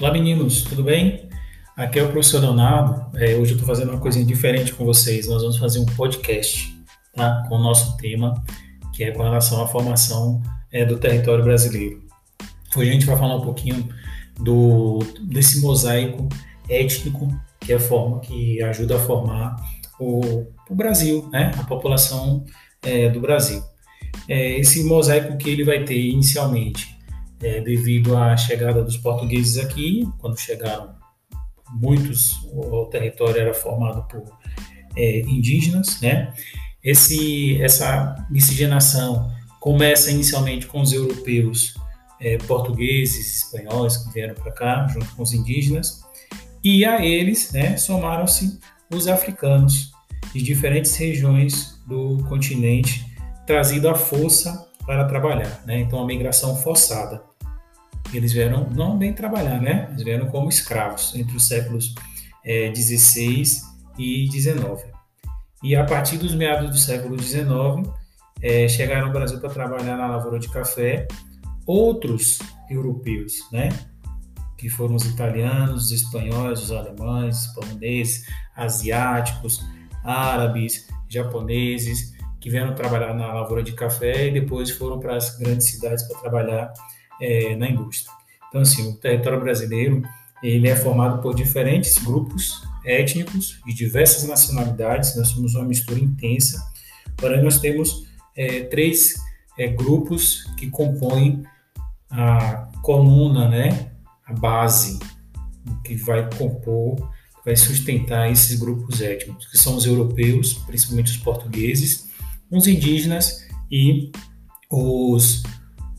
Olá meninos, tudo bem? Aqui é o professor Leonardo. É, hoje eu estou fazendo uma coisinha diferente com vocês. Nós vamos fazer um podcast tá? com o nosso tema, que é com relação à formação é, do território brasileiro. Hoje a gente vai falar um pouquinho do, desse mosaico étnico que é a forma que ajuda a formar o, o Brasil, né? a população é, do Brasil. É, esse mosaico que ele vai ter inicialmente é, devido à chegada dos portugueses aqui, quando chegaram muitos, o, território era formado por é, indígenas, né? Esse, essa miscigenação começa inicialmente com os europeus é, portugueses, espanhóis que vieram para cá, junto com os indígenas, e a eles né, somaram-se os africanos de diferentes regiões do continente, trazido à força para trabalhar. Né? Então, a migração forçada. Eles vieram não bem trabalhar, né? Eles vieram como escravos entre os séculos é, 16 e 19. E a partir dos meados do século 19, é, chegaram ao Brasil para trabalhar na lavoura de café outros europeus, né? Que foram os italianos, os espanhóis, os alemães, os poloneses, asiáticos, árabes, japoneses, que vieram trabalhar na lavoura de café e depois foram para as grandes cidades para trabalhar é, na indústria. Então, assim, o território brasileiro ele é formado por diferentes grupos étnicos de diversas nacionalidades. Nós somos uma mistura intensa. Porém, nós temos é, três é, grupos que compõem a coluna, né, a base que vai compor, vai sustentar esses grupos étnicos, que são os europeus, principalmente os portugueses, os indígenas e os,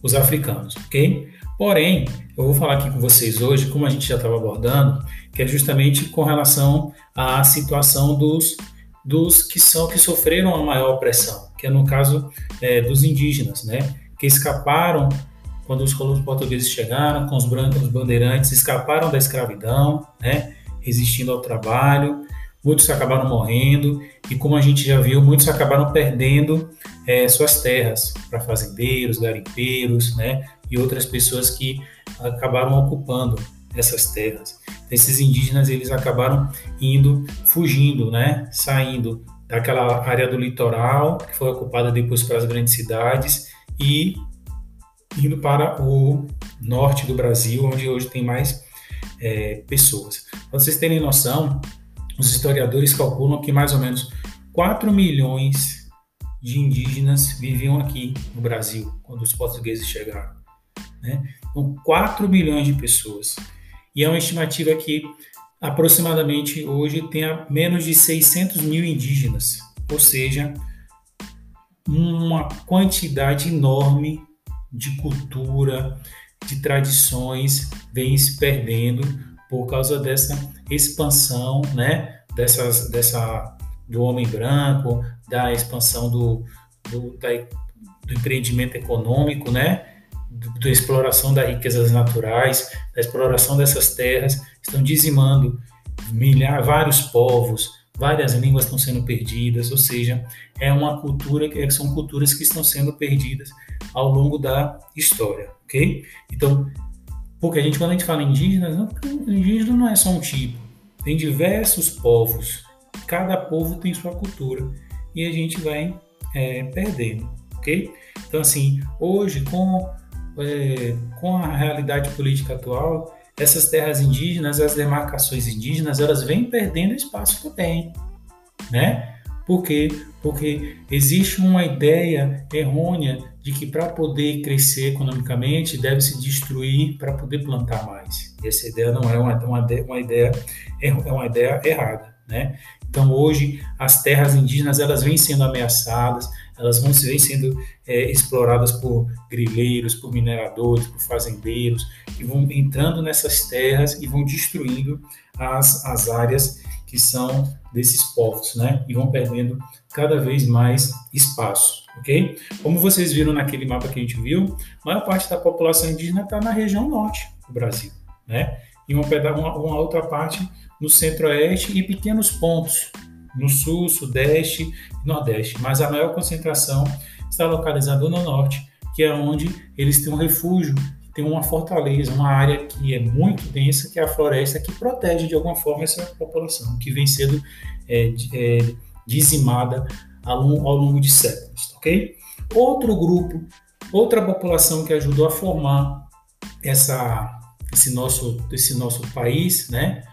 os africanos, ok? Porém, eu vou falar aqui com vocês hoje, como a gente já estava abordando, que é justamente com relação à situação dos, dos que são que sofreram a maior opressão, que é no caso é, dos indígenas, né? Que escaparam quando os colonos portugueses chegaram com os brancos, os bandeirantes, escaparam da escravidão, né? Resistindo ao trabalho muitos acabaram morrendo e, como a gente já viu, muitos acabaram perdendo é, suas terras para fazendeiros, garimpeiros, né, e outras pessoas que acabaram ocupando essas terras. Esses indígenas eles acabaram indo, fugindo, né, saindo daquela área do litoral que foi ocupada depois para as grandes cidades e indo para o norte do Brasil, onde hoje tem mais é, pessoas. Para vocês terem noção, os historiadores calculam que mais ou menos 4 milhões de indígenas viviam aqui no Brasil quando os portugueses chegaram. Né? Então, 4 milhões de pessoas. E é uma estimativa que aproximadamente hoje tem menos de 600 mil indígenas, ou seja, uma quantidade enorme de cultura, de tradições vem se perdendo por causa dessa expansão, né, dessas, dessa, do homem branco, da expansão do, do, da, do empreendimento econômico, né, da exploração das riquezas naturais, da exploração dessas terras, estão dizimando milhares, vários povos, várias línguas estão sendo perdidas, ou seja, é uma cultura que são culturas que estão sendo perdidas ao longo da história, ok? Então, porque a gente, quando a gente fala indígenas, não, indígena não é só um tipo. Tem diversos povos. Cada povo tem sua cultura. E a gente vai é, perdendo, ok? Então, assim, hoje, com, é, com a realidade política atual, essas terras indígenas, as demarcações indígenas, elas vêm perdendo espaço que tem, né? Por quê? Porque existe uma ideia errônea de que para poder crescer economicamente deve se destruir para poder plantar mais. Essa ideia não é uma, uma, uma ideia é uma ideia errada, né? Então hoje as terras indígenas elas vêm sendo ameaçadas, elas vão vêm sendo é, exploradas por grileiros, por mineradores, por fazendeiros, que vão entrando nessas terras e vão destruindo as, as áreas que são desses povos, né? E vão perdendo cada vez mais espaço, ok? Como vocês viram naquele mapa que a gente viu, maior parte da população indígena está na região norte do Brasil, né? E uma, uma outra parte no centro-oeste e pequenos pontos no sul, sudeste e nordeste. Mas a maior concentração está localizada no norte, que é onde eles têm um refúgio tem uma fortaleza, uma área que é muito densa, que é a floresta, que protege de alguma forma essa população, que vem sendo é, é, dizimada ao, ao longo de séculos, ok? Outro grupo, outra população que ajudou a formar essa, esse, nosso, esse nosso país, né?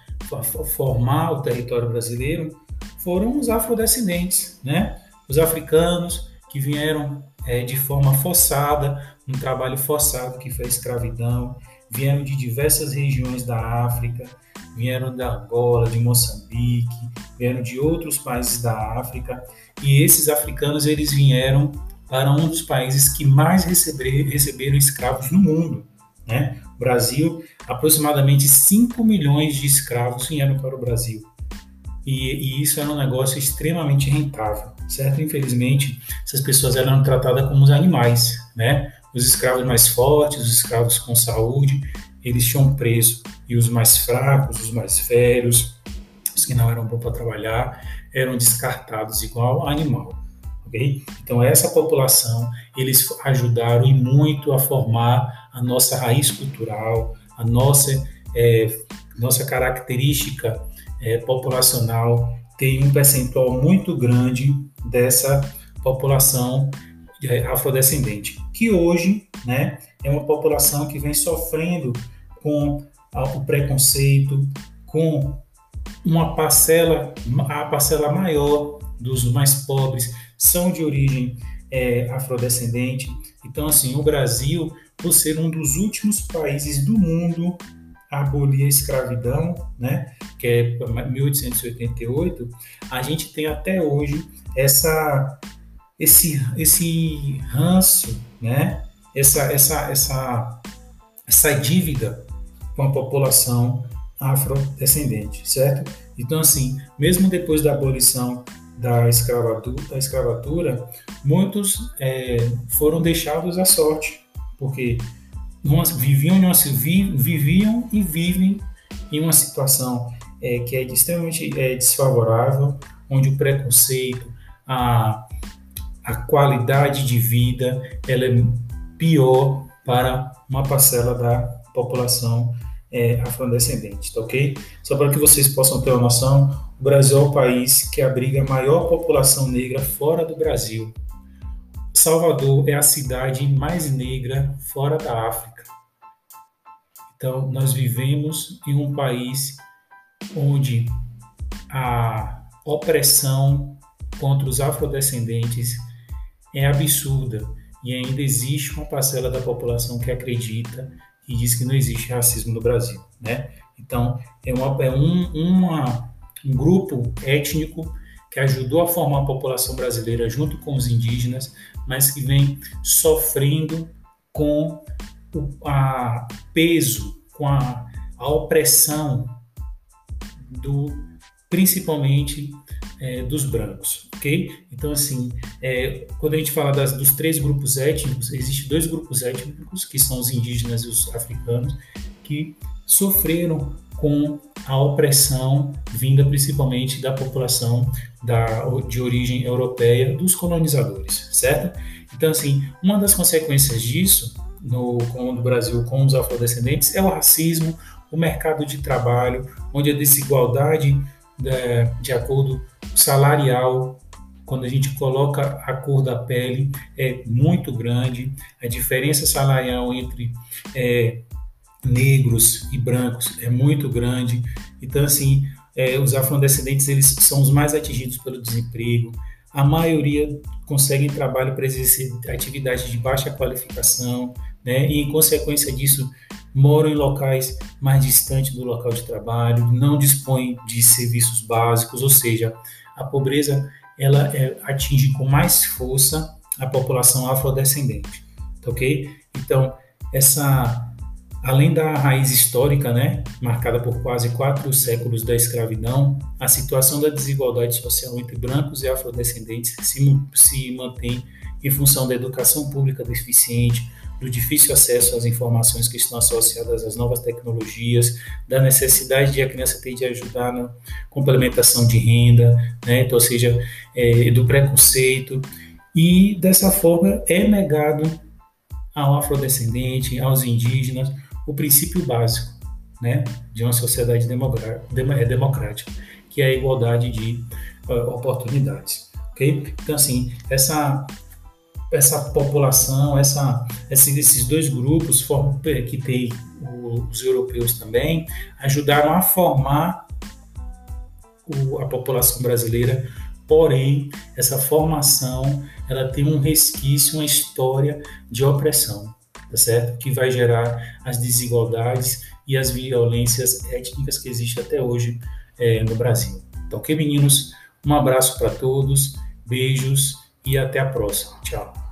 formar o território brasileiro, foram os afrodescendentes, né? Os africanos que vieram é, de forma forçada, um trabalho forçado que foi a escravidão, vieram de diversas regiões da África, vieram da Angola, de Moçambique, vieram de outros países da África, e esses africanos eles vieram para um dos países que mais receber, receberam escravos no mundo, né? O Brasil, aproximadamente 5 milhões de escravos vieram para o Brasil. E, e, isso era um negócio extremamente rentável, certo? Infelizmente, essas pessoas eram tratadas como os animais, né? Os escravos mais fortes, os escravos com saúde, eles tinham preço. E os mais fracos, os mais velhos, os que não eram bons para trabalhar, eram descartados igual animal. Okay? Então, essa população, eles ajudaram e muito a formar a nossa raiz cultural, a nossa, é, nossa característica é, populacional, tem um percentual muito grande dessa população é, afrodescendente, que hoje né, é uma população que vem sofrendo com o preconceito, com uma parcela, a parcela maior dos mais pobres são de origem é, afrodescendente. Então, assim, o Brasil, por ser um dos últimos países do mundo abolir a escravidão, né, que é 1888, a gente tem até hoje essa esse esse ranço, né, essa essa essa essa dívida com a população afrodescendente, certo? Então assim, mesmo depois da abolição da escravatura, da escravatura muitos é, foram deixados à sorte, porque viviam, viviam e vivem em uma situação é, que é extremamente é, desfavorável, onde o preconceito, a, a qualidade de vida, ela é pior para uma parcela da população é, afrodescendente, tá ok? Só para que vocês possam ter uma noção, o Brasil é o país que abriga a maior população negra fora do Brasil. Salvador é a cidade mais negra fora da África. Então, nós vivemos em um país onde a opressão contra os afrodescendentes é absurda e ainda existe uma parcela da população que acredita e diz que não existe racismo no Brasil, né? Então, é, uma, é um, uma, um grupo étnico que ajudou a formar a população brasileira junto com os indígenas, mas que vem sofrendo com o a peso, com a, a opressão do principalmente é, dos brancos, ok? Então assim, é, quando a gente fala das, dos três grupos étnicos, existem dois grupos étnicos que são os indígenas e os africanos que sofreram com a opressão vinda principalmente da população da, de origem europeia dos colonizadores, certo? Então, assim, uma das consequências disso no, no Brasil com os afrodescendentes é o racismo, o mercado de trabalho, onde a desigualdade de, de acordo salarial, quando a gente coloca a cor da pele, é muito grande, a diferença salarial entre é, negros e brancos é muito grande. Então, assim, é, os afrodescendentes eles são os mais atingidos pelo desemprego. A maioria conseguem trabalho para exercer atividades de baixa qualificação, né? E em consequência disso moram em locais mais distantes do local de trabalho, não dispõem de serviços básicos, ou seja, a pobreza ela é, atinge com mais força a população afrodescendente, ok? Então essa Além da raiz histórica, né, marcada por quase quatro séculos da escravidão, a situação da desigualdade social entre brancos e afrodescendentes se, se mantém em função da educação pública deficiente, do difícil acesso às informações que estão associadas às novas tecnologias, da necessidade de a criança ter de ajudar na complementação de renda, né? então, ou seja, é, do preconceito, e dessa forma é negado ao afrodescendente, aos indígenas, o princípio básico né, de uma sociedade é, democrática, que é a igualdade de uh, oportunidades. Okay? Então, assim, essa, essa população, essa, esses dois grupos que tem os europeus também, ajudaram a formar o, a população brasileira Porém, essa formação ela tem um resquício, uma história de opressão, tá certo? Que vai gerar as desigualdades e as violências étnicas que existem até hoje é, no Brasil. Então, ok, meninos? Um abraço para todos, beijos e até a próxima. Tchau.